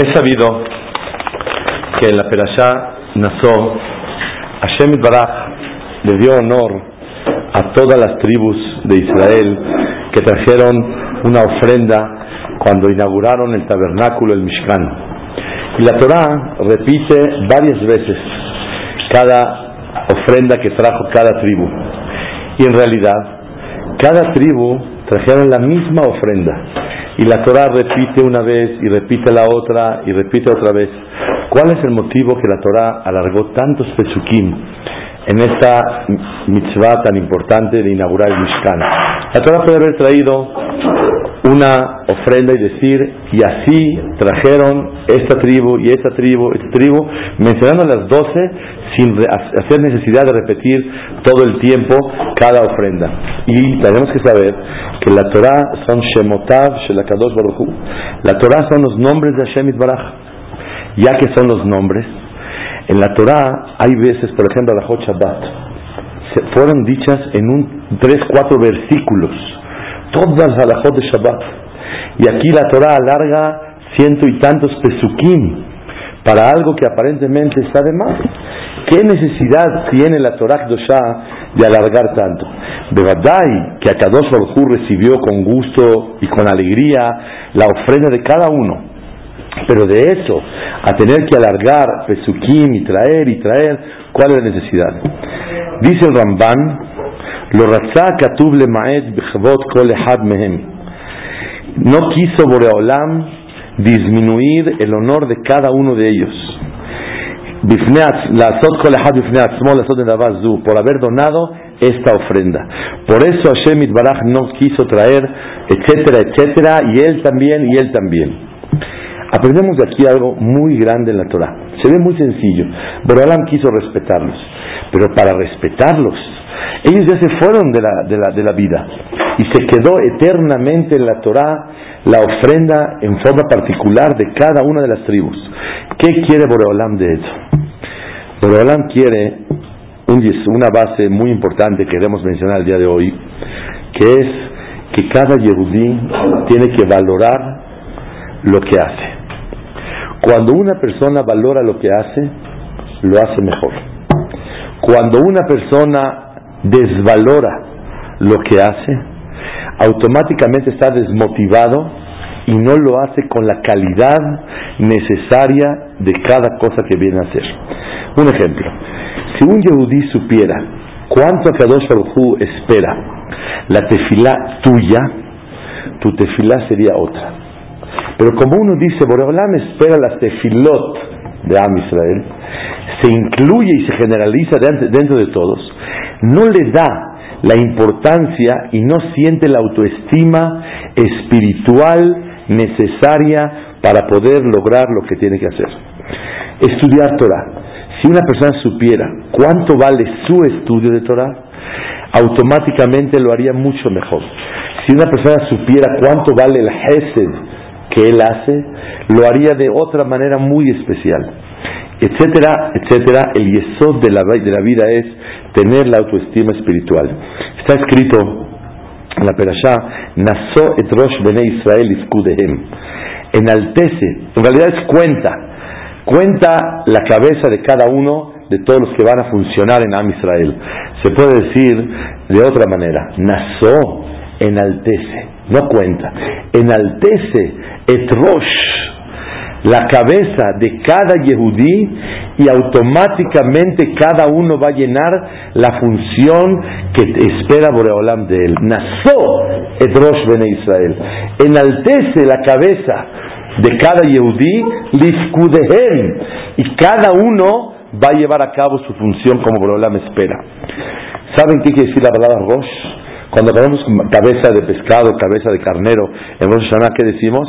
He sabido que en la Perashá Nazó, Hashem Baraj le dio honor a todas las tribus de Israel que trajeron una ofrenda cuando inauguraron el tabernáculo, el Mishkan. Y la Torá repite varias veces cada ofrenda que trajo cada tribu. Y en realidad, cada tribu trajeron la misma ofrenda. Y la Torah repite una vez y repite la otra y repite otra vez. ¿Cuál es el motivo que la Torah alargó tantos pesukim en esta mitzvah tan importante de inaugurar el Mishkan? La Torah puede haber traído una ofrenda y decir, y así trajeron esta tribu y esta tribu, esta tribu, mencionando las doce sin hacer necesidad de repetir todo el tiempo cada ofrenda. Y tenemos que saber que la Torah son Shemotav, Shelakadosh Baruchu. La Torah son los nombres de Hashem Baraj. Ya que son los nombres, en la Torah hay veces, por ejemplo, la Hot Shabbat, fueron dichas en un tres, cuatro versículos, todas las halajot de Shabbat. Y aquí la Torah alarga ciento y tantos pesukim para algo que aparentemente está de más. ¿Qué necesidad tiene la Torah Dosha de alargar tanto? De verdad que Akadosh Baruj recibió con gusto y con alegría la ofrenda de cada uno. Pero de eso, a tener que alargar Pesukim y traer y traer, ¿cuál es la necesidad? Dice el Ramban, lo le maed kol mehem. No quiso Boreolam disminuir el honor de cada uno de ellos por haber donado esta ofrenda. Por eso Hashem Baraj no quiso traer, etcétera, etcétera, y él también, y él también. Aprendemos de aquí algo muy grande en la Torah. Se ve muy sencillo. Borolam quiso respetarlos, pero para respetarlos, ellos ya se fueron de la, de la, de la vida y se quedó eternamente en la Torah la ofrenda en forma particular de cada una de las tribus. ¿Qué quiere Boreolam de eso? Boreolam quiere una base muy importante que queremos mencionar el día de hoy, que es que cada Yehudí tiene que valorar lo que hace. Cuando una persona valora lo que hace, lo hace mejor. Cuando una persona desvalora lo que hace, automáticamente está desmotivado y no lo hace con la calidad necesaria de cada cosa que viene a hacer. Un ejemplo, si un yehudí supiera cuánto Kadosh Baruj espera la tefilá tuya, tu tefilá sería otra. Pero como uno dice, Boreolam espera las tefilot de Am Israel, se incluye y se generaliza dentro de todos, no le da la importancia y no siente la autoestima espiritual necesaria para poder lograr lo que tiene que hacer. Estudiar Torah. Si una persona supiera cuánto vale su estudio de Torah, automáticamente lo haría mucho mejor. Si una persona supiera cuánto vale el Hesed que él hace, lo haría de otra manera muy especial etcétera, etcétera, el yesod de la, de la vida es tener la autoestima espiritual. Está escrito en la Perashá, Naso et Rosh Bene Israel iskudehem. Enaltece, en realidad es cuenta, cuenta la cabeza de cada uno de todos los que van a funcionar en Am Israel. Se puede decir de otra manera, Naso enaltece, no cuenta, enaltece et Rosh la cabeza de cada yehudí y automáticamente cada uno va a llenar la función que espera Boreolam de él. Nasó Edrosh Bene Israel. Enaltece la cabeza de cada yehudí, lifkudehem, y cada uno va a llevar a cabo su función como Boreolam espera. ¿Saben qué quiere decir la palabra Rosh? Cuando tenemos cabeza de pescado, cabeza de carnero, en Rosh Hashanah, ¿qué decimos?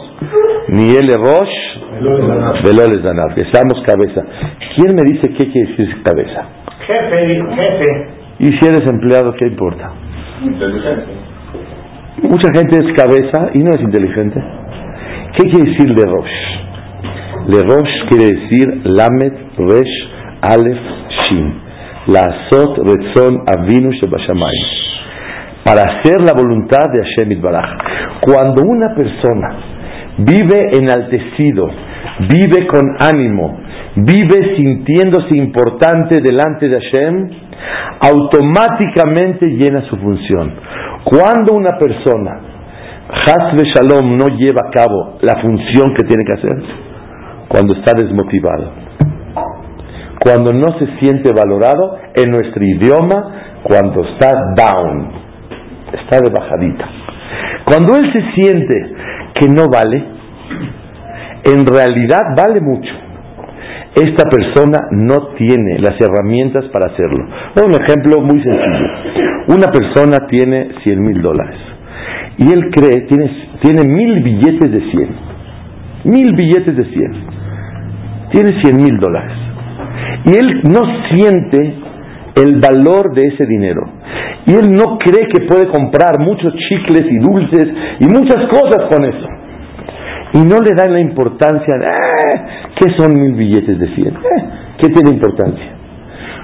Ni el Rosh, Veloles Danaf. Que seamos cabeza. ¿Quién me dice qué quiere decir cabeza? Jefe, jefe. Y si eres empleado, ¿qué importa? Mucha gente es cabeza y no es inteligente. ¿Qué quiere decir Le Rosh? Le Rosh quiere decir Lamed, Resh, Aleph, Shin. La Azot, Retzon, Avinu, Shebashamayim. Para hacer la voluntad de Hashem Itbaraj. Cuando una persona vive enaltecido, vive con ánimo, vive sintiéndose importante delante de Hashem, automáticamente llena su función. Cuando una persona, Hasbe Shalom, no lleva a cabo la función que tiene que hacer, cuando está desmotivado, cuando no se siente valorado, en nuestro idioma, cuando está down, está de bajadita. Cuando él se siente que no vale, en realidad vale mucho esta persona no tiene las herramientas para hacerlo. Un ejemplo muy sencillo. Una persona tiene 100 mil dólares y él cree, tiene, tiene mil billetes de 100. Mil billetes de 100. Tiene 100 mil dólares. Y él no siente el valor de ese dinero. Y él no cree que puede comprar muchos chicles y dulces y muchas cosas con eso y no le dan la importancia, eh, ¿qué son mil billetes de 100? Eh, ¿Qué tiene importancia?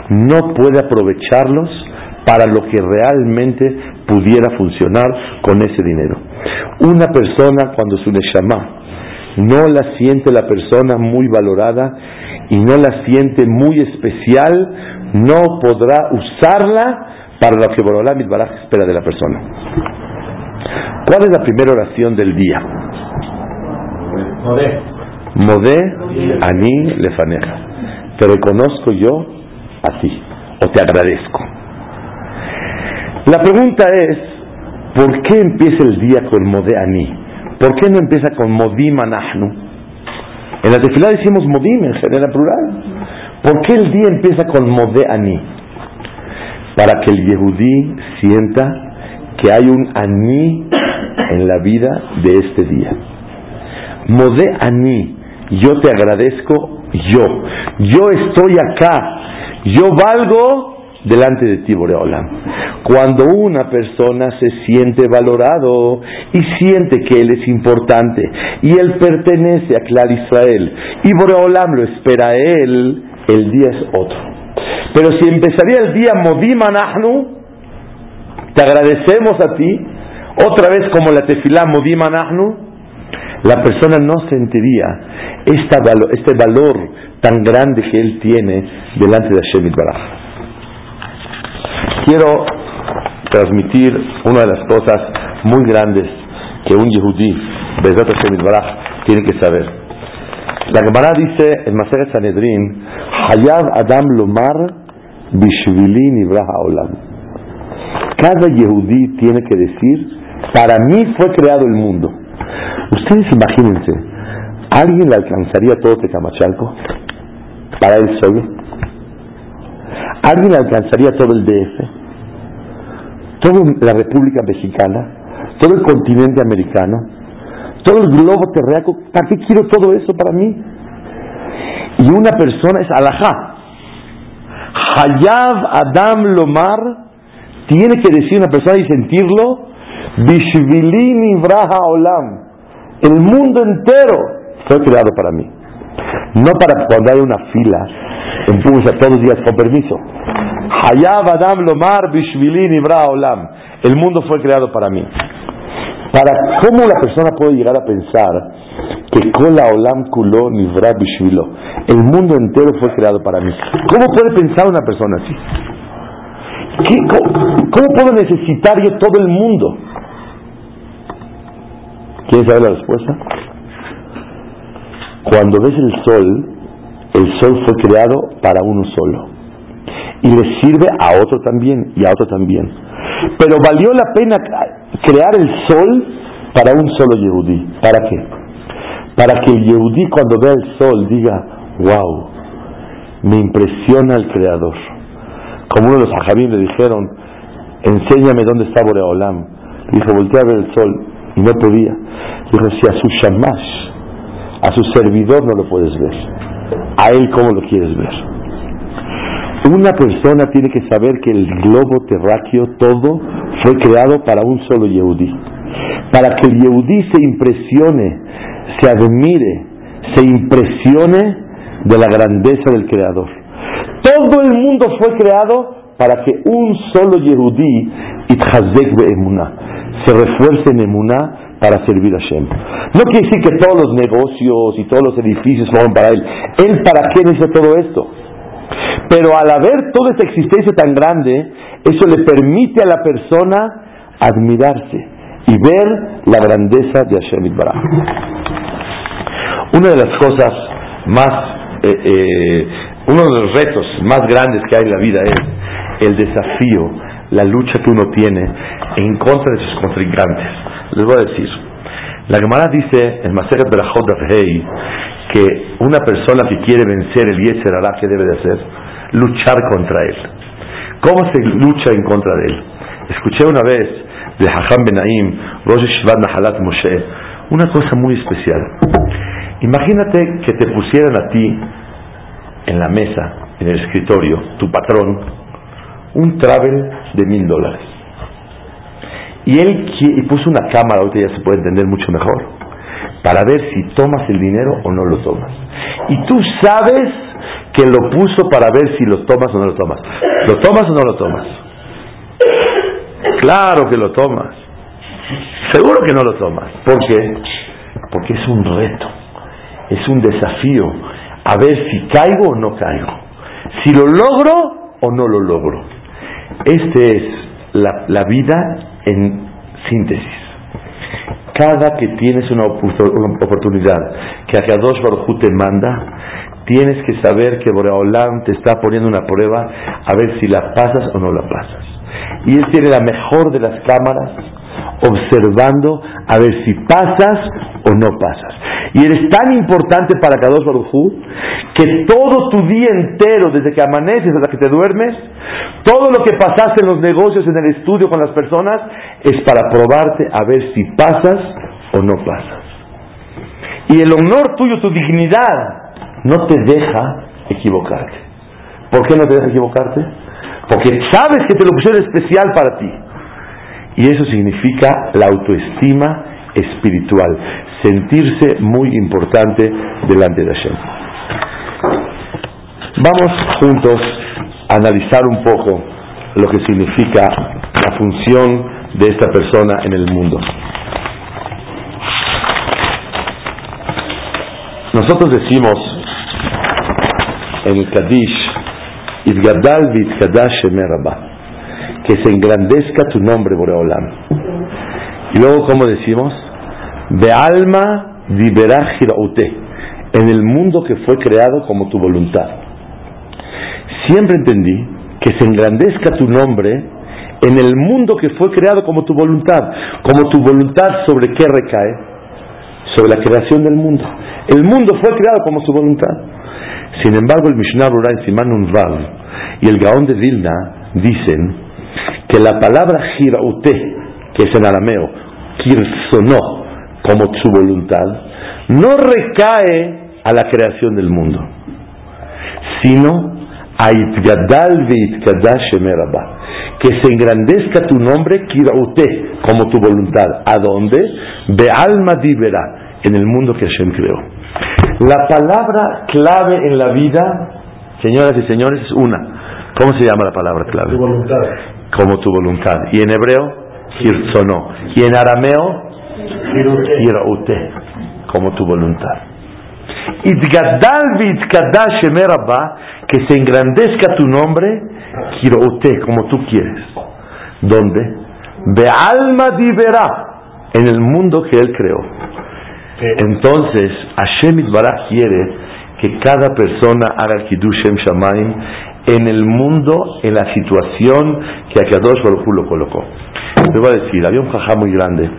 No puede aprovecharlos para lo que realmente pudiera funcionar con ese dinero. Una persona cuando su neshama no la siente la persona muy valorada y no la siente muy especial, no podrá usarla para lo que Borolam Baraj espera de la persona. ¿Cuál es la primera oración del día? Modé, Ani Lefaneja. Te reconozco yo a ti, o te agradezco. La pregunta es, ¿por qué empieza el día con Modé Ani? ¿Por qué no empieza con Modim Anahnu? En la tefilá decimos Modim en general plural. ¿Por qué el día empieza con Modé Ani? Para que el Yehudí sienta que hay un Ani en la vida de este día. Modé Ani, yo te agradezco, yo. Yo estoy acá, yo valgo delante de ti, Boreolam. Cuando una persona se siente valorado y siente que él es importante y él pertenece a Clar Israel y Boreolam lo espera a él, el día es otro. Pero si empezaría el día Modim Anahnu, te agradecemos a ti, otra vez como la tefilá Modim Anahnu, la persona no sentiría este valor tan grande que él tiene delante de Hashem Baraj. Quiero transmitir una de las cosas muy grandes que un yehudí, Bezat Hashem tiene que saber. La Gemara dice en Maseret Sanedrin, Hayab Adam Lomar Bishvili Nibraha Olam. Cada yehudí tiene que decir, para mí fue creado el mundo. Ustedes imagínense, ¿alguien le alcanzaría todo Tecamachalco para él solo? ¿Alguien le alcanzaría todo el DF? ¿Toda la República Mexicana? ¿Todo el continente americano? ¿Todo el globo terráqueo? ¿Para qué quiero todo eso para mí? Y una persona es alajá. Hayab Adam Lomar tiene que decir una persona y sentirlo Bishvilini Vraha Olam el mundo entero fue creado para mí. No para cuando hay una fila en todos los días con permiso. Hayab Adam Lomar Bishvilin Ibra Olam. El mundo fue creado para mí. Para cómo la persona puede llegar a pensar que Kola Olam Kulo Nivra Bishvilo. El mundo entero fue creado para mí. ¿Cómo puede pensar una persona así? cómo puedo necesitar yo todo el mundo? ¿Quieren saber la respuesta? Cuando ves el sol, el sol fue creado para uno solo. Y le sirve a otro también y a otro también. Pero valió la pena crear el sol para un solo Yehudí. ¿Para qué? Para que el Yehudí cuando vea el sol diga, wow, me impresiona el Creador. Como uno de los ajabín le dijeron, enséñame dónde está Boreolam. Dijo, voltea a ver el sol y no podía. Dijo, si a su shamash a su servidor no lo puedes ver. A él cómo lo quieres ver. Una persona tiene que saber que el globo terráqueo todo fue creado para un solo Yehudí. Para que el Yehudí se impresione, se admire, se impresione de la grandeza del Creador. Todo el mundo fue creado para que un solo Yehudí, se refuerce en Emuná para servir a Shem. No quiere decir que todos los negocios y todos los edificios fueron para él. Él para qué necesita todo esto. Pero al haber toda esta existencia tan grande, eso le permite a la persona admirarse y ver la grandeza de Hashem Baraj. Una de las cosas más, eh, eh, uno de los retos más grandes que hay en la vida es el desafío, la lucha que uno tiene en contra de sus contrincantes. Les voy a decir, la Gemara dice en Maseret Berachot Rey que una persona que quiere vencer el Yetzer Hará, ¿qué debe de hacer? Luchar contra él. ¿Cómo se lucha en contra de él? Escuché una vez de Hacham Benaim, Rosh Shivat Nahalat Moshe, una cosa muy especial. Imagínate que te pusieran a ti en la mesa, en el escritorio, tu patrón, un travel de mil dólares. Y él y puso una cámara, ahorita ya se puede entender mucho mejor, para ver si tomas el dinero o no lo tomas. Y tú sabes que lo puso para ver si lo tomas o no lo tomas. ¿Lo tomas o no lo tomas? Claro que lo tomas. Seguro que no lo tomas. ¿Por qué? Porque es un reto, es un desafío. A ver si caigo o no caigo. Si lo logro o no lo logro. Este es la, la vida en síntesis. Cada que tienes una, oportunidad que Akadosh Baruj te manda, tienes que saber que Boreolam te está poniendo una prueba a ver si la pasas o no la pasas. Y él tiene la mejor de las cámaras observando a ver si pasas o no pasas. Y eres tan importante para Kadosh Barujú que todo tu día entero, desde que amaneces hasta que te duermes, todo lo que pasaste en los negocios, en el estudio con las personas, es para probarte a ver si pasas o no pasas. Y el honor tuyo, tu dignidad, no te deja equivocarte. ¿Por qué no te deja equivocarte? Porque sabes que te lo pusieron especial para ti. Y eso significa la autoestima espiritual, sentirse muy importante delante de Hashem. Vamos juntos a analizar un poco lo que significa la función de esta persona en el mundo. Nosotros decimos en el Vitkadash que se engrandezca tu nombre, Boreolam. Y luego, ¿cómo decimos? De alma ute en el mundo que fue creado como tu voluntad. Siempre entendí que se engrandezca tu nombre en el mundo que fue creado como tu voluntad. Como tu voluntad sobre qué recae? Sobre la creación del mundo. El mundo fue creado como su voluntad. Sin embargo, el Mishnah Rura en Siman y el Gaón de Vilna dicen que la palabra Giraute, que es en arameo, Kirsonó, como su voluntad, no recae a la creación del mundo, sino a Itgadal que se engrandezca tu nombre, Kiraute, como tu voluntad. ¿A dónde? De alma divera, en el mundo que Hashem creó. La palabra clave en la vida, señoras y señores, es una. ¿Cómo se llama la palabra clave? Tu voluntad. Como tu voluntad. Y en hebreo, Hirzono. Y en arameo, Kiraute, como tu voluntad. Itgadal que se engrandezca tu nombre, Kiraute, como tú quieres. ¿Dónde? De alma divera, en el mundo que Él creó. Entonces, Hashem Itbaraj quiere que cada persona haga el Kiddush Shamaim en el mundo, en la situación que Akadosh Baruj lo colocó. Te voy a decir, había un jajá muy grande,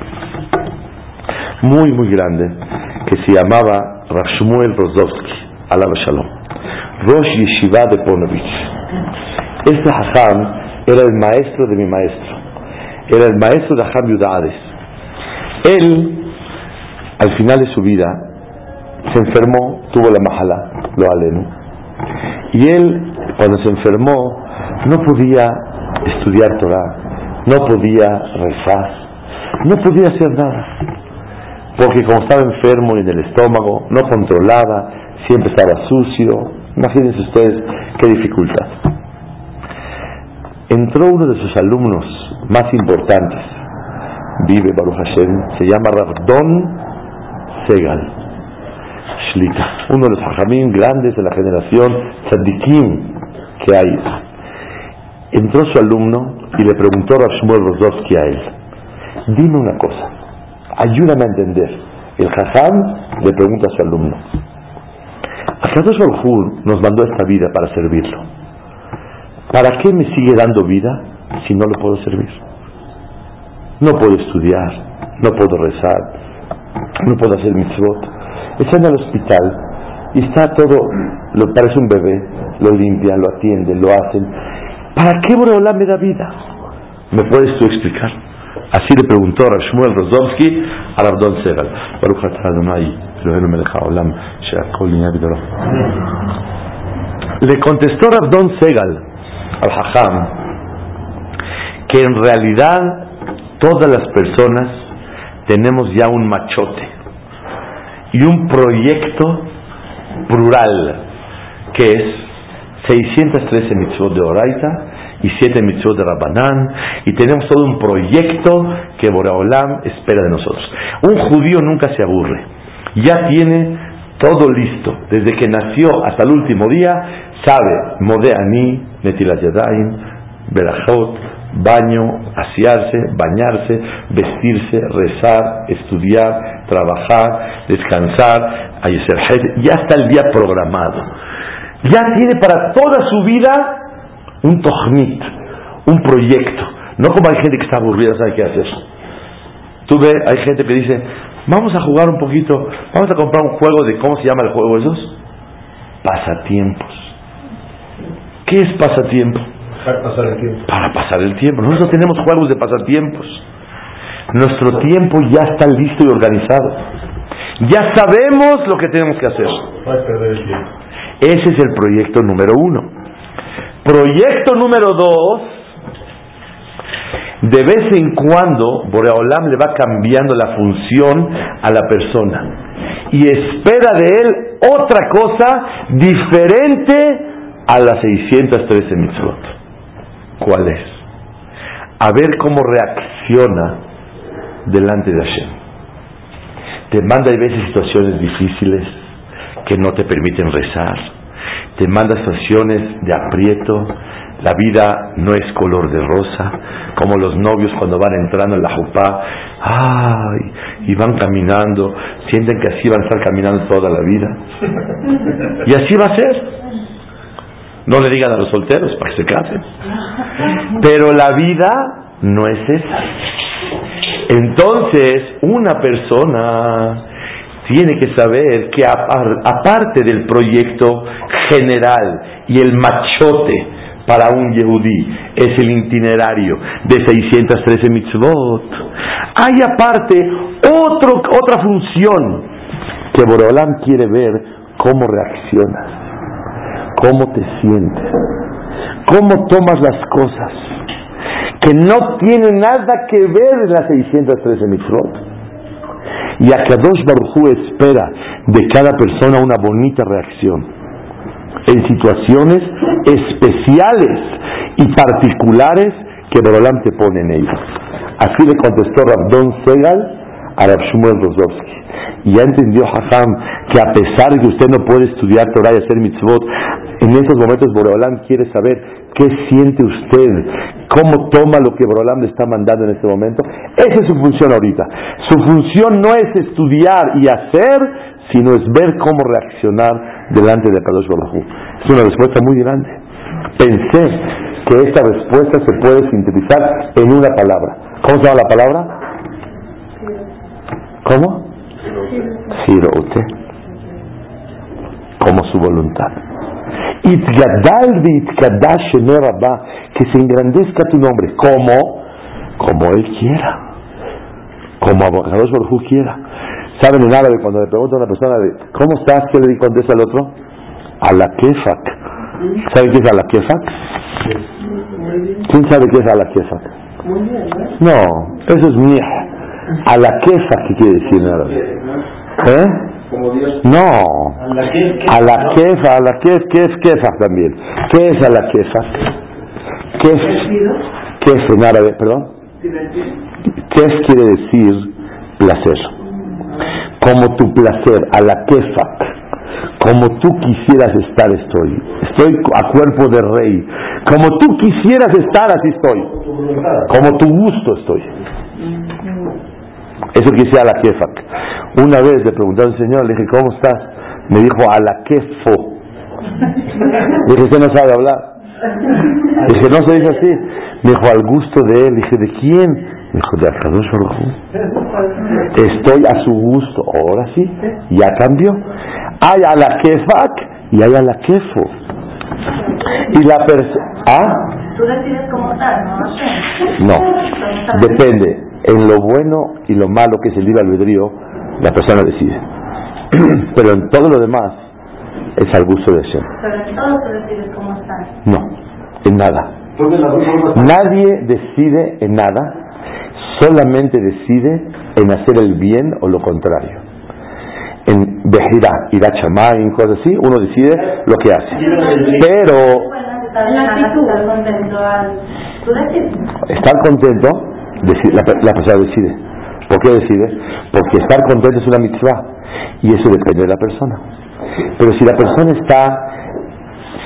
muy, muy grande, que se llamaba Rashmuel Rozovsky, alaba Shalom, Rosh Yeshiva de Ponovich. Este jajam era el maestro de mi maestro, era el maestro de Hajam Yudades. Él al final de su vida se enfermó, tuvo la mahala, lo aleno. Y él, cuando se enfermó, no podía estudiar Torah, no podía rezar, no podía hacer nada. Porque como estaba enfermo en el estómago, no controlaba, siempre estaba sucio. Imagínense ustedes qué dificultad. Entró uno de sus alumnos más importantes, vive Baruch Hashem, se llama Rabdon Segal, Shlita, uno de los hajamim grandes de la generación tzadikim que hay. Entró su alumno y le preguntó a Shmuel Rozovsky a él, dime una cosa, ayúdame a entender. El jajam le pregunta a su alumno, Akadosh Baruj nos mandó esta vida para servirlo. ¿Para qué me sigue dando vida si no lo puedo servir? No puedo estudiar, no puedo rezar, no puedo hacer mitzvot. Están al hospital y está todo, lo parece un bebé, lo limpian, lo atienden, lo hacen. ¿Para qué Boreolá me da vida? ¿Me puedes tú explicar? Así le preguntó a Shmuel a Rabdon Segal. Le contestó Rabdon Segal al Hajam que en realidad todas las personas tenemos ya un machote y un proyecto plural que es 613 mitzvot de Oraita y 7 mitzvot de Rabbanán y tenemos todo un proyecto que Boraholam espera de nosotros. Un judío nunca se aburre, ya tiene todo listo, desde que nació hasta el último día, sabe Modeani, Netilat Yadayim, Berajot, baño, asearse, bañarse, vestirse, rezar, estudiar, trabajar, descansar, ya está el día programado. Ya tiene para toda su vida un tohnit, un proyecto. No como hay gente que está aburrida, sabe qué hacer. Tú ves, hay gente que dice, vamos a jugar un poquito, vamos a comprar un juego de, ¿cómo se llama el juego esos? Pasatiempos. ¿Qué es pasatiempo? Para pasar el tiempo. Para pasar el tiempo. Nosotros tenemos juegos de pasatiempos. Nuestro tiempo ya está listo y organizado. Ya sabemos lo que tenemos que hacer. Ese es el proyecto número uno. Proyecto número dos. De vez en cuando Boreolam le va cambiando la función a la persona y espera de él otra cosa diferente a las 613 mitzvot. ¿Cuál es? A ver cómo reacciona delante de Hashem. Te manda a veces situaciones difíciles que no te permiten rezar. Te manda situaciones de aprieto. La vida no es color de rosa, como los novios cuando van entrando en la jupá, ay, y van caminando, sienten que así van a estar caminando toda la vida. Y así va a ser. No le digan a los solteros para que se casen. Pero la vida no es esa. Entonces, una persona tiene que saber que aparte del proyecto general y el machote para un yehudí es el itinerario de 613 mitzvot, hay aparte otro, otra función que Borolam quiere ver cómo reaccionas cómo te sientes, cómo tomas las cosas, que no tiene nada que ver en las 613 mitzvot. Y Akadosh Baruj espera de cada persona una bonita reacción en situaciones especiales y particulares que Borolam te pone en ellas. Así le contestó Rabdon Segal a Rab Shmuel. Y ya entendió Hajam que a pesar de que usted no puede estudiar Torah y hacer mitzvot, en esos momentos Boreolam quiere saber qué siente usted, cómo toma lo que Boreolam le está mandando en este momento. Esa es su función ahorita. Su función no es estudiar y hacer, sino es ver cómo reaccionar delante de Kadosh Baruj Es una respuesta muy grande. Pensé que esta respuesta se puede sintetizar en una palabra. ¿Cómo se llama la palabra? ¿Cómo? Girote. Como su voluntad. Que se engrandezca tu nombre, como, como Él quiera, como Abogados Baruj quiera. ¿Saben en árabe cuando le pregunta a una persona de ¿cómo estás? ¿Qué le contesta al otro? A la kefak. ¿Saben qué es a la kefak? ¿Quién sabe qué es a la kefak? No, eso es mía. A la kefak, ¿qué quiere decir en árabe? ¿Eh? No, a la kefa, a la kef, ¿qué es kefa también? ¿Qué es a la kefa? Kef, kef en árabe, perdón. Kef quiere decir placer. Como tu placer, a la kefa. Como tú quisieras estar, estoy. Estoy a cuerpo de rey. Como tú quisieras estar, así estoy. Como tu gusto estoy. Eso quisiera la kefak. Una vez le pregunté al Señor, le dije, ¿cómo estás? Me dijo, a la kefo. Le dije, usted no sabe hablar. Le dije, no se dice así. Me dijo, al gusto de él. Le dije, ¿de quién? Me dijo, de Akadosh Estoy a su gusto. Ahora sí, ya cambió. Hay a la kefak y hay a la kefo. Y la persona... ¿Ah? Tú decides cómo estás, ¿no? No, depende. En lo bueno y lo malo que es el libre albedrío, la persona decide. Pero en todo lo demás es al gusto de Hashem. Pero en todo tú decides cómo estás. No, en nada. Nadie decide en nada, solamente decide en hacer el bien o lo contrario. En Bejirá, Ira Chamay, cosas así, uno decide lo que hace. Pero Estás contento al... Tú decides. estar contento, la, la persona decide. ¿Por qué decide? Porque estar contento es una mitzvah y eso depende de la persona. Pero si la persona está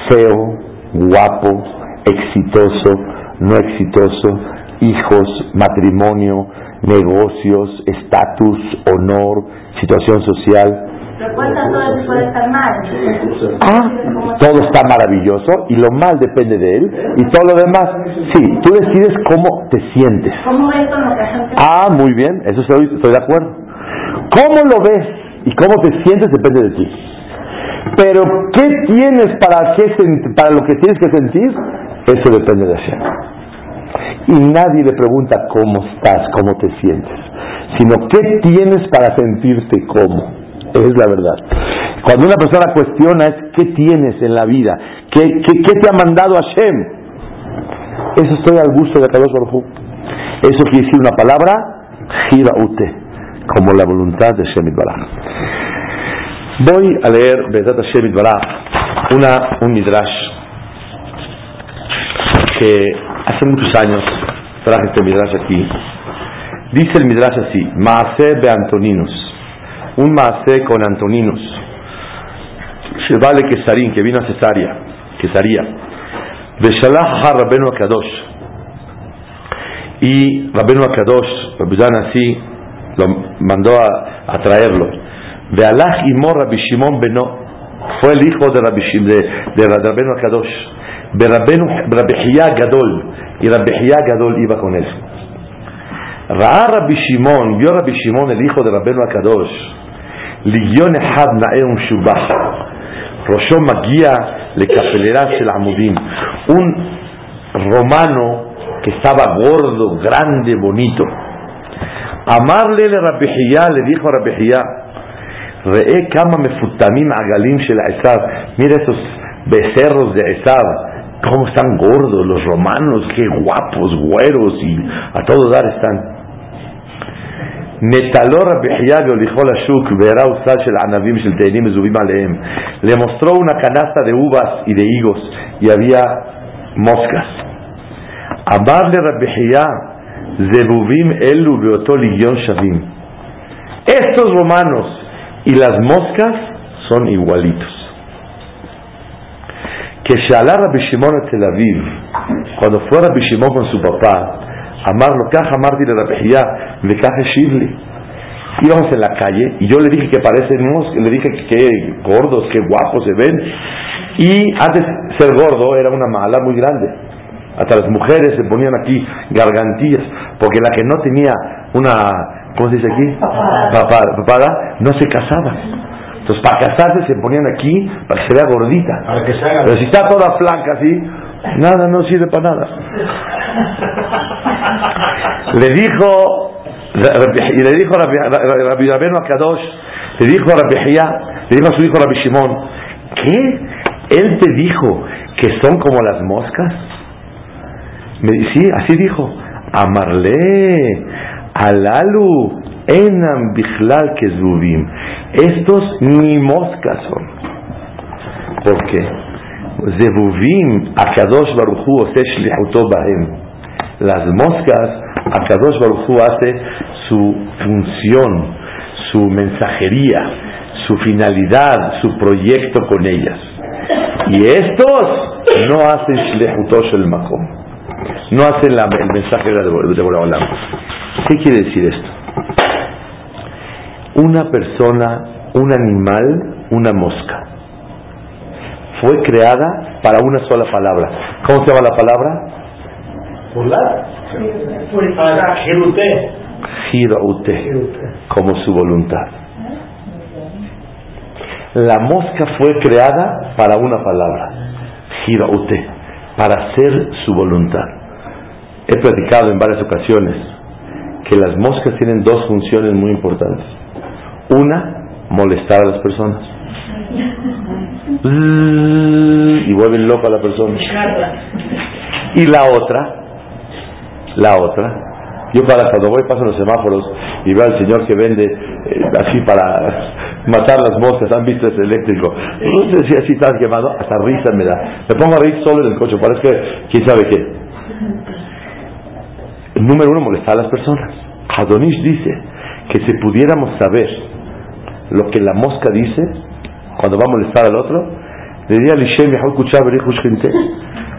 feo, guapo, exitoso, no exitoso, hijos, matrimonio, negocios, estatus, honor, situación social, Todo eso puede estar mal. Ah, todo está maravilloso y lo mal depende de él y todo lo demás. Sí, tú decides cómo te sientes. ¿Cómo ves con lo que Ah, muy bien, eso estoy, estoy de acuerdo. ¿Cómo lo ves y cómo te sientes depende de ti? Pero ¿qué tienes para, qué para lo que tienes que sentir? Eso depende de Hashem. Y nadie le pregunta cómo estás, cómo te sientes, sino qué tienes para sentirte cómo. Es la verdad. Cuando una persona cuestiona es qué tienes en la vida, qué, qué, te ha mandado Hashem. Eso estoy al gusto de Kadosh Baruj. Eso quiere decir una palabra, gira ute, como la voluntad de Shemit. Voy a leer Bezat Shemit una, un midrash que hace muchos años traje este midrash aquí. Dice el midrash así, Maase be Antoninus, un maase con Antoninos. Shevale Kesarín, que vino a Cesaria, Cesaría. Beshalach Rabbenu Akadosh. Y Rabbenu Akadosh, Rabbidan así, lo mandó a, a traerlo. Bealach Imor Rabbi Shimon Beno. Fue el hijo de Rabbi Shimon, de, de Rabbenu Akadosh. Berabejía Gadol. Y Rabejía Gadol iba con él. Ra'a Rabbi Shimon, vio Rabbi Shimon, el hijo de Rabbenu Akadosh, ליגיון אחד נאה ומשובח, ראשו מגיע לקפלרה של עמודים, un romano que estaba gordo, grande, bonito. Amarle le Rabbi Hiyah, le dijo a Rabbi Hiyah, ראה כמה מפותמים עגלים של עשיו, mira esos becerros de Esav, cómo están gordos los romanos, qué guapos, güeros y a todo dar están. נטלו רבי חייא והוליכו לשוק והראה אוסד של ענבים של תאנים מזובים עליהם. Le mostró una canasta de uvas y de higos y había moscas. אמר לרבי חייא, זבובים אלו באותו ליגיון שווים. Estos romanos y las moscas son igualitos. Que Shalá Rabbi Shimon a Tel Aviv, cuando fue Rabbi Shimon con su papá, amarlo, caja Marti le Rabbi Hiyah, le caja Shivli. Íbamos en la calle y yo le dije que parecen moscas, le dije que qué gordos, qué guapos se ven. Y antes ser gordo era una mala muy grande. Hasta las mujeres se ponían aquí gargantillas, porque la que no tenía una, ¿cómo se dice aquí? Papada, papada, no se casaba. Entonces, para casarse se ponían aquí para que se vea gordita. Para que se haga. Pero si está toda flaca así, nada, no sirve para nada. Le dijo y le dijo Rabbi Rabenu a Kadosh, le dijo a Rabbi le dijo a su hijo Rabbi Shimon, ¿qué? Él te dijo que son como las moscas. Me, sí, así dijo, amarle, alalu, enam bichlal kezubim. Estos ni moscas son. ¿Por qué? Zebuvim, Akadosh Baruchu, Bahem. Las moscas Akadosh Baruj hace su función, su mensajería, su finalidad, su proyecto con ellas. Y estos no hacen Shlehutosh el Makom, no hacen el mensaje de, de Boraholam. ¿Qué quiere decir esto? Una persona, un animal, una mosca, fue creada para una sola palabra. ¿Cómo se llama la palabra? Girute, como su voluntad. La mosca fue creada para una palabra, Girute, para hacer su voluntad. He platicado en varias ocasiones que las moscas tienen dos funciones muy importantes. Una, molestar a las personas. Y vuelven loca a la persona. Y la otra, la otra. Yo para cuando voy paso los semáforos y veo al señor que vende eh, así para matar las moscas, han visto ese eléctrico. No sé si así estás quemado, hasta risa me da. Me pongo a reír solo en el coche, parece que quién sabe qué. Número uno, molestar a las personas. Adonish dice que si pudiéramos saber lo que la mosca dice cuando va a molestar al otro, le diría a mejor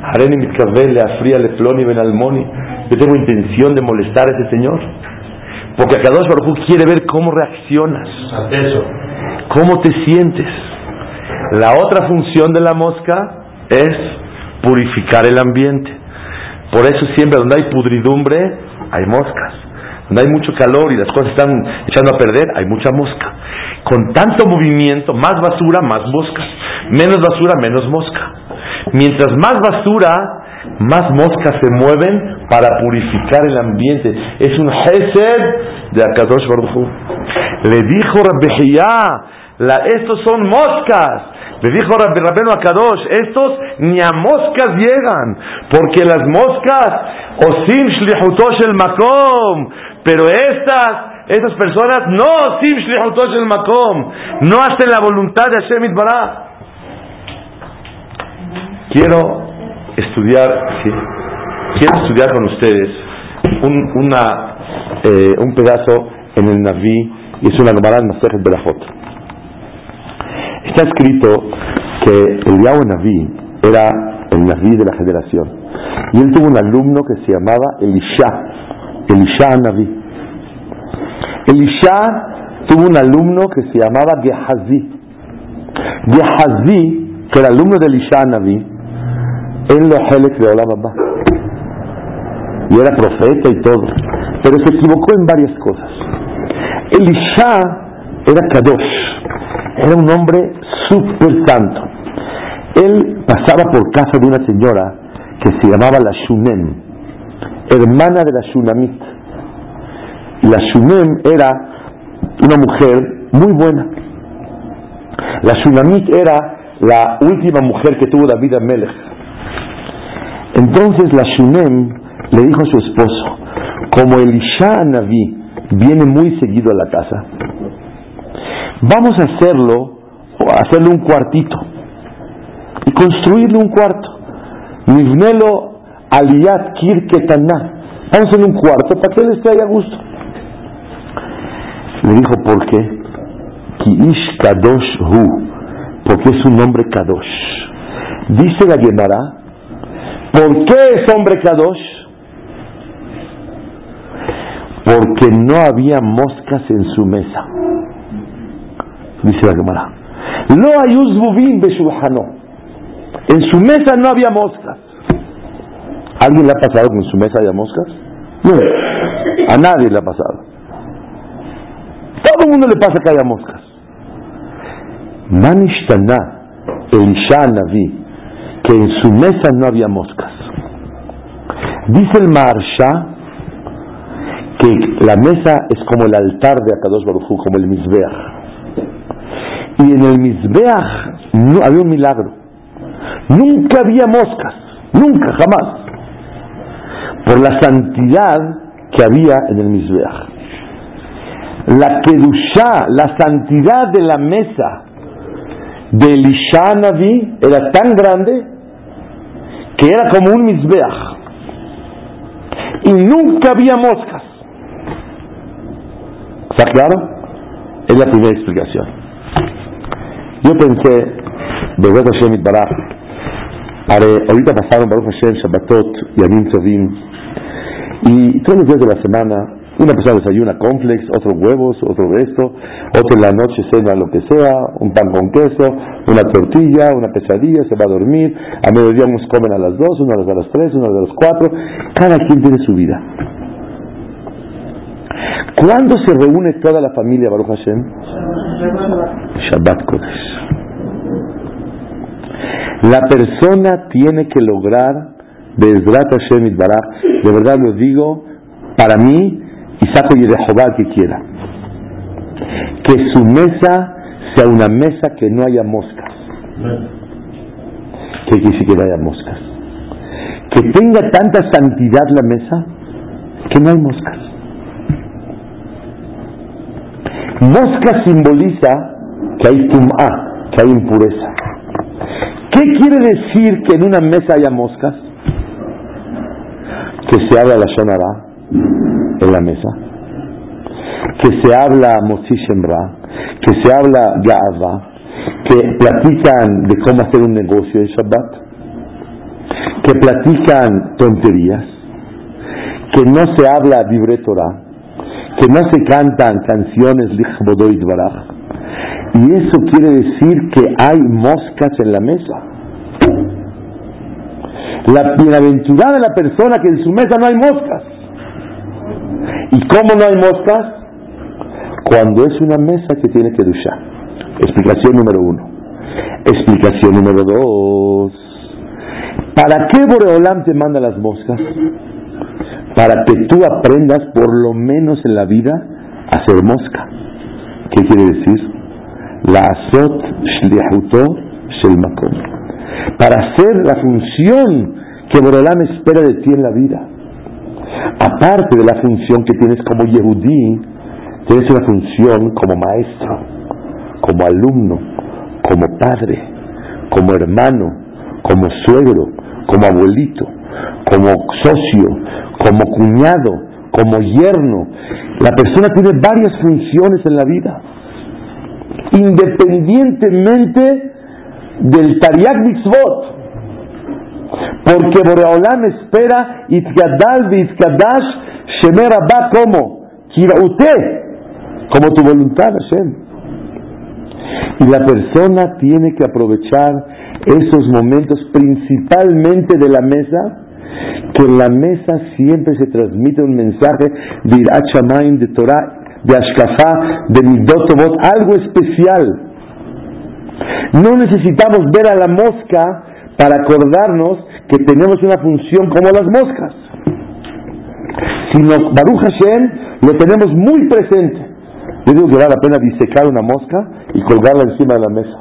escuchar gente. Areni mitkaven le afría le ploni ben almoni yo tengo intención de molestar a ese señor. Porque Akadosh Baruj quiere ver cómo reaccionas. ¿Cómo te sientes? La otra función de la mosca es purificar el ambiente. Por eso siempre donde hay pudridumbre hay moscas. Donde hay mucho calor y las cosas están echando a perder, hay mucha mosca. Con tanto movimiento, más basura, más moscas. Menos basura, menos mosca. Mientras más basura, más moscas se mueven para purificar el ambiente. Es un hesed de Akadosh Baruch Le dijo Rabbi estos son moscas. Le dijo Rabbi Akadosh, estos ni a moscas llegan, porque las moscas, osim shlihutosh el makom, pero estas, estas personas no osim shlihutosh el makom, no hacen la voluntad de Hashem Itbarah. Quiero estudiar, quiero estudiar con ustedes un, una, eh, un pedazo en el Naví y es una Gemara de la foto Está escrito que el Yahweh Naví era el Naví de la generación y él tuvo un alumno que se llamaba Elisha, Elisha Naví. Elisha tuvo un alumno que se llamaba Gehazi. Gehazi, que era alumno de Elisha Naví, él lo de Olam Y era profeta y todo. Pero se equivocó en varias cosas. Elisha era Kadosh. Era un hombre súper santo. Él pasaba por casa de una señora que se llamaba la Shunem, hermana de la Shunamit. La Shunem era una mujer muy buena. La Shunamit era la última mujer que tuvo David Amelech. Entonces la Shunem le dijo a su esposo, como Elisha Naví viene muy seguido a la casa, vamos a hacerlo, hacerle un cuartito y construirle un cuarto. Nivnelo aliyat kirketaná. Vamos a hacerle un cuarto para que él esté ahí a gusto. Le dijo, ¿por qué? Kiish Kadosh Hu, porque es un nombre Kadosh. Dice la Gemara ¿Por qué es hombre Kadosh? Porque no había moscas en su mesa. Dice la Gemara. No hay uzbubim. En su mesa no había moscas. ¿Alguien le ha pasado que en su mesa haya moscas? No. A nadie le ha pasado. Todo el mundo le pasa que haya moscas. Manishtana, Elisha Naví, que en su mesa no había moscas. Dice el Marsha que la mesa es como el altar de Akadosh Baruj Hu, como el Mizbeach. Y en el Mizbeach no, había un milagro. Nunca había moscas, nunca, jamás. Por la santidad que había en el Mizbeach. La Kedushá, la santidad de la mesa de Elisha Naví era tan grande que era como un Mizbeach. Y nunca había moscas. ¿Está claro? Es la primera explicación. Yo pensé, Begot Hashem Baraj, ahorita pasaron Baruch Hashem, Shabbatot y Amin Tovim, y todos los días de la semana, una persona desayuna complex, otro huevos, otro esto, otro en la noche cena lo que sea, un pan con queso, una tortilla, una pesadilla, se va a dormir, a mediodía unos comen a las dos, unos a las tres, unos a las cuatro, cada quien tiene su vida. ¿Cuándo se reúne toda la familia Baruch Hashem? Shabbat Kodesh. La persona tiene que lograr, Bezrat Hashem de verdad lo digo, para mí, y saco y de Jehová que quiera, que su mesa sea una mesa que no haya moscas. ¿Qué quiere decir que no haya moscas? Que tenga tanta santidad la mesa que no hay moscas. Mosca simboliza que hay tum'a, que hay impureza. ¿Qué quiere decir que en una mesa haya moscas? Que se habla la shonara en la mesa, que se habla Motzi que se habla Ga'ava, que platican de cómo hacer un negocio de Shabbat, que platican tonterías, que no se habla libre Torah, que no se cantan canciones y eso quiere decir que hay moscas en la mesa. La bienaventurada la persona que en su mesa no hay moscas. ¿Y cómo no hay moscas? Cuando es una mesa que tiene que duchar. Explicación número uno. Explicación número dos. ¿Para qué Boreolam te manda las moscas? para que tú aprendas por lo menos en la vida a ser mosca. ¿Qué quiere decir? La azot shlihuto shel makom. Para hacer la función que Borolam espera de ti en la vida. Aparte de la función que tienes como Yehudí, tienes una función como maestro, como alumno, como padre, como hermano, como suegro, como abuelito, como socio, como cuñado, como yerno. La persona tiene varias funciones en la vida, independientemente del Tariq Mitzvot. Porque Boreolam espera Itkadal Itkadash Shemer Abba como usted como tu voluntad, Hashem. Y la persona tiene que aprovechar esos momentos principalmente de la mesa que en la mesa siempre se transmite un mensaje de Irachamain, de Torah, de Ashkafá, de Midotobot, algo especial. No necesitamos ver a la mosca para acordarnos que tenemos una función como las moscas, sino Baruch Hashem lo tenemos muy presente. Yo digo que vale la pena disecar una mosca y colgarla encima de la mesa,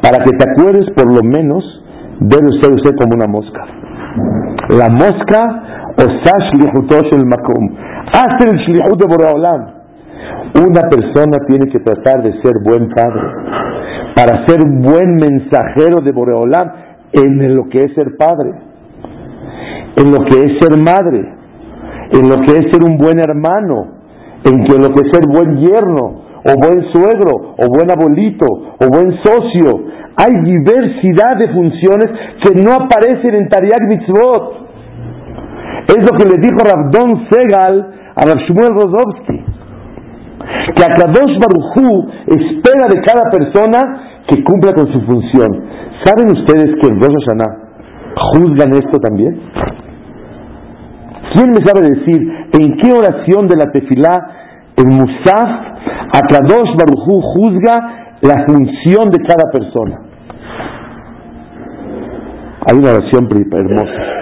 para que te acuerdes por lo menos debe ser usted como una mosca. La mosca osash lihutosh el makom. Hace el shlihut de Boreolam. Una persona tiene que tratar de ser buen padre para ser un buen mensajero de Boreolam en lo que es ser padre, en lo que es ser madre, en lo que es ser un buen hermano, en lo que es ser buen yerno, o buen suegro, o buen abuelito, o buen socio. Hay diversidad de funciones que no aparecen en Tariq Mitzvot. Es lo que le dijo Rabdon Segal a Rav Shmuel. Que Akadosh Baruchú espera de cada persona que cumpla con su función. ¿Saben ustedes que en Rosh Hashanah juzgan esto también? ¿Quién me sabe decir en qué oración de la tefilá, en Musaf, Akadosh Baruchú juzga la función de cada persona? Hay una oración hermosa.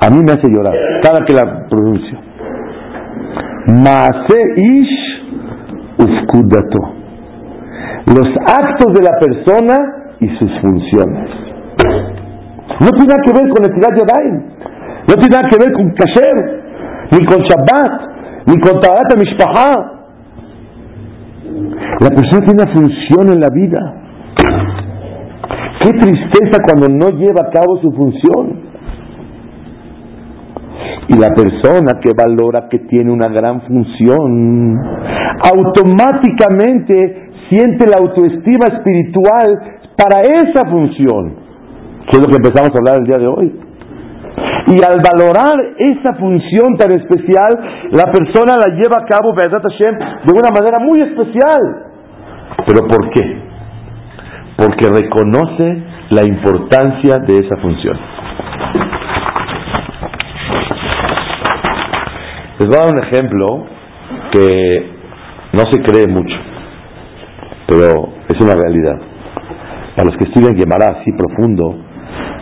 A mí me hace llorar cada que la pronuncio. Maase ish ufkudato. Los actos de la persona y sus funciones. No tiene nada que ver con el Tirat Yadayim. No tiene nada que ver con Kasher, ni con Shabbat, ni con Tabat Mishpaha. La persona tiene una función en la vida. Qué tristeza cuando no lleva a cabo su función. Y la persona que valora que tiene una gran función, automáticamente siente la autoestima espiritual para esa función, que es lo que empezamos a hablar el día de hoy. Y al valorar esa función tan especial, la persona la lleva a cabo, de una manera muy especial. ¿Pero por qué? Porque reconoce la importancia de esa función. Les voy a dar un ejemplo que no se cree mucho, pero es una realidad. Para los que estudian Gemara así profundo,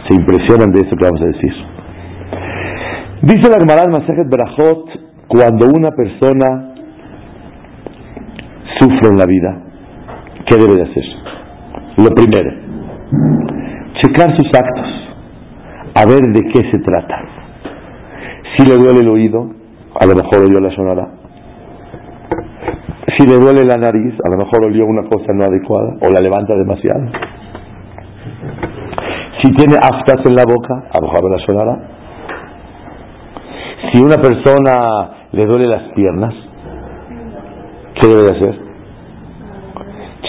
se impresionan de esto que vamos a decir. Dice la Gemara Masajet Berajot, cuando una persona sufre en la vida, ¿qué debe de hacer? Lo primero, checar sus actos, a ver de qué se trata. Si le duele el oído, a lo mejor oyó la sonora. Si le duele la nariz, a lo mejor olió una cosa no adecuada o la levanta demasiado. Si tiene aftas en la boca, a lo la sonará. Si una persona le duele las piernas, ¿qué debe de hacer?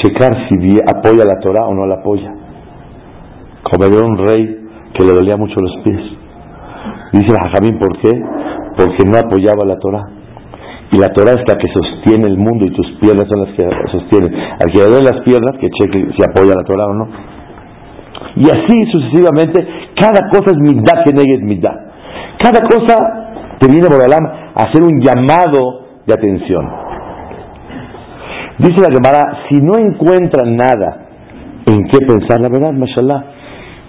checar si apoya la Torah o no la apoya. Como era un rey que le dolía mucho los pies. Dice el Jajamín, ¿por qué? Porque no apoyaba la Torah. Y la Torah es la que sostiene el mundo y tus piernas son las que sostienen. Al que le las piernas, que cheque si apoya la Torah o no. Y así sucesivamente, cada cosa es midá que negue midá. Cada cosa te viene por a hacer un llamado de atención. Dice la Gemara, si no encuentran nada en qué pensar, la verdad, mashallah,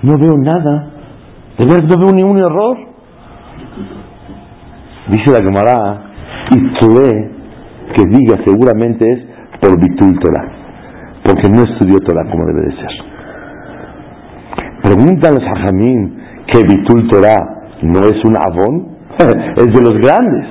no veo nada. De verdad no veo ningún error. Dice la Gemara, ve que diga seguramente es por Bitul Torah, porque no estudió Torah como debe de ser. Preguntan los hajamim que Bitul Torah no es un avón, es de los grandes.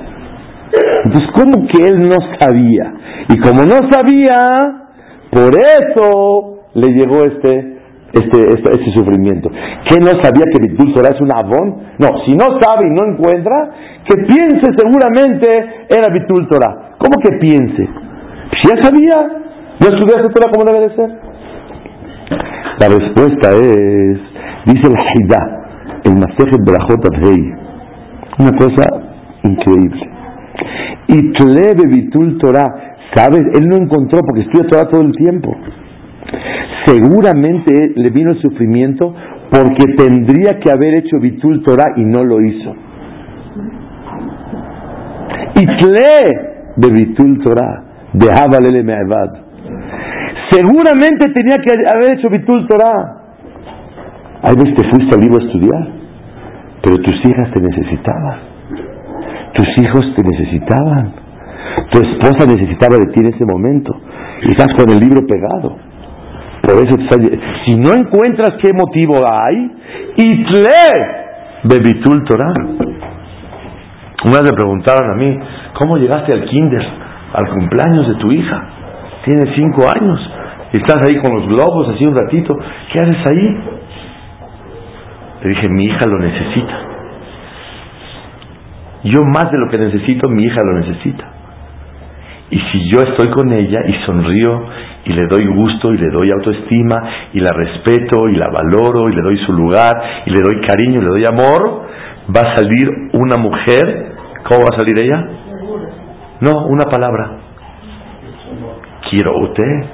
Entonces, ¿cómo que él no sabía? Y como no sabía, por eso le llegó este, este, este, este sufrimiento. ¿Que no sabía que Bitul Torah es un avón? No, si no sabe y no encuentra, que piense seguramente era Bitul Torah. ¿Cómo que piense? Si ya sabía, no estudiaste Torah como debe de ser. La respuesta es, dice el Haidá, el Masejet Brajot Rey, una cosa increíble. Y Tlebe Bitul Torah, ¿sabes? Él no encontró porque estudia Torah todo el tiempo. Seguramente le vino el sufrimiento porque tendría que haber hecho Bitul Torah y no lo hizo. Y Tle de Bitul Torah, de Habalele Me'avad. Seguramente tenía que haber hecho Bitul Torah. Hay veces te fuiste al libro a estudiar, pero tus hijas te necesitaban. Tus hijos te necesitaban. Tu esposa necesitaba de ti en ese momento. Y estás con el libro pegado. Si no encuentras qué motivo hay, itle bebitul Torah. Una vez me preguntaron a mí, ¿cómo llegaste al kinder, al cumpleaños de tu hija? Tienes cinco años estás ahí con los globos así un ratito. ¿Qué haces ahí? Le dije, mi hija lo necesita. Yo más de lo que necesito, mi hija lo necesita. Y si yo estoy con ella y sonrío y le doy gusto y le doy autoestima y la respeto y la valoro y le doy su lugar y le doy cariño y le doy amor, va a salir una mujer, ¿cómo va a salir ella? No, una palabra. Quiero usted.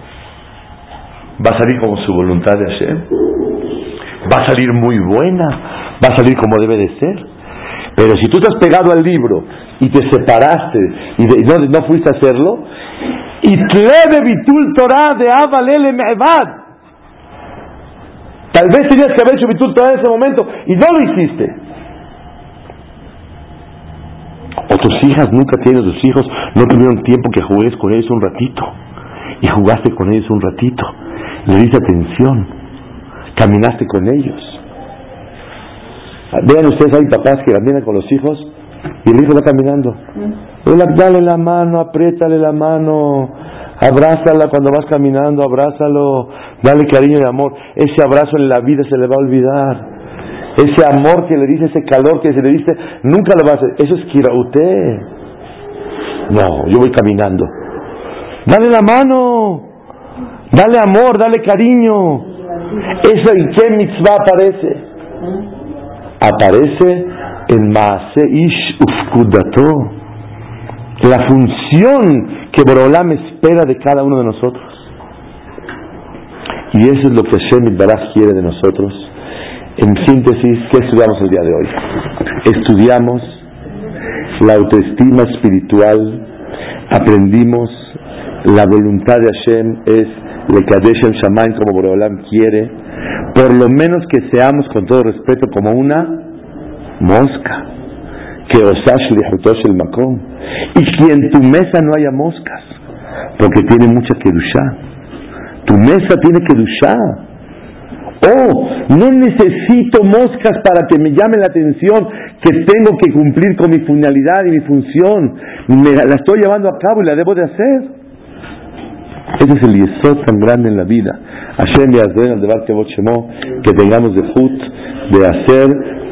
Va a salir como su voluntad de hacer. Va a salir muy buena. Va a salir como debe de ser. Pero si tú te has pegado al libro y te separaste y, no, no, fuiste a hacerlo, y tlebe bitul Torah de Avalele Me'evad. Tal vez tenías que haber hecho bitul Torah en ese momento y no lo hiciste. O tus hijas nunca tienen, tus hijos no tuvieron tiempo que juegues con ellos un ratito. Y jugaste con ellos un ratito. Le diste atención. Caminaste con ellos. Vean ustedes, hay papás que caminan con los hijos y el hijo va caminando. Dale la mano, apriétale la mano, abrázala cuando vas caminando, abrázalo, dale cariño y amor. Ese abrazo en la vida se le va a olvidar. Ese amor que le dice, ese calor que se le dice, nunca lo va a hacer. Eso es usted. No, yo voy caminando. Dale la mano, dale amor, dale cariño. Eso en qué mitzvah aparece. Aparece en Maase Ish Ufkudato. La función que Borolam espera de cada uno de nosotros. Y eso es lo que Hashem Baraj quiere de nosotros en síntesis, ¿qué estudiamos el día de hoy? Estudiamos la autoestima espiritual, aprendimos la voluntad de Hashem es le Kadeshem Shamaim como Boreolam quiere, por lo menos que seamos con todo respeto como una mosca, que osash el makom, y que en tu mesa no haya moscas, porque tiene mucha kedushá. Tu mesa tiene kedushá. Oh, no necesito moscas para que me llame la atención que tengo que cumplir con mi finalidad y mi función. Me, la estoy llevando a cabo y la debo de hacer. Ese es el yesod tan grande en la vida. Hashem y que tengamos de hut de hacer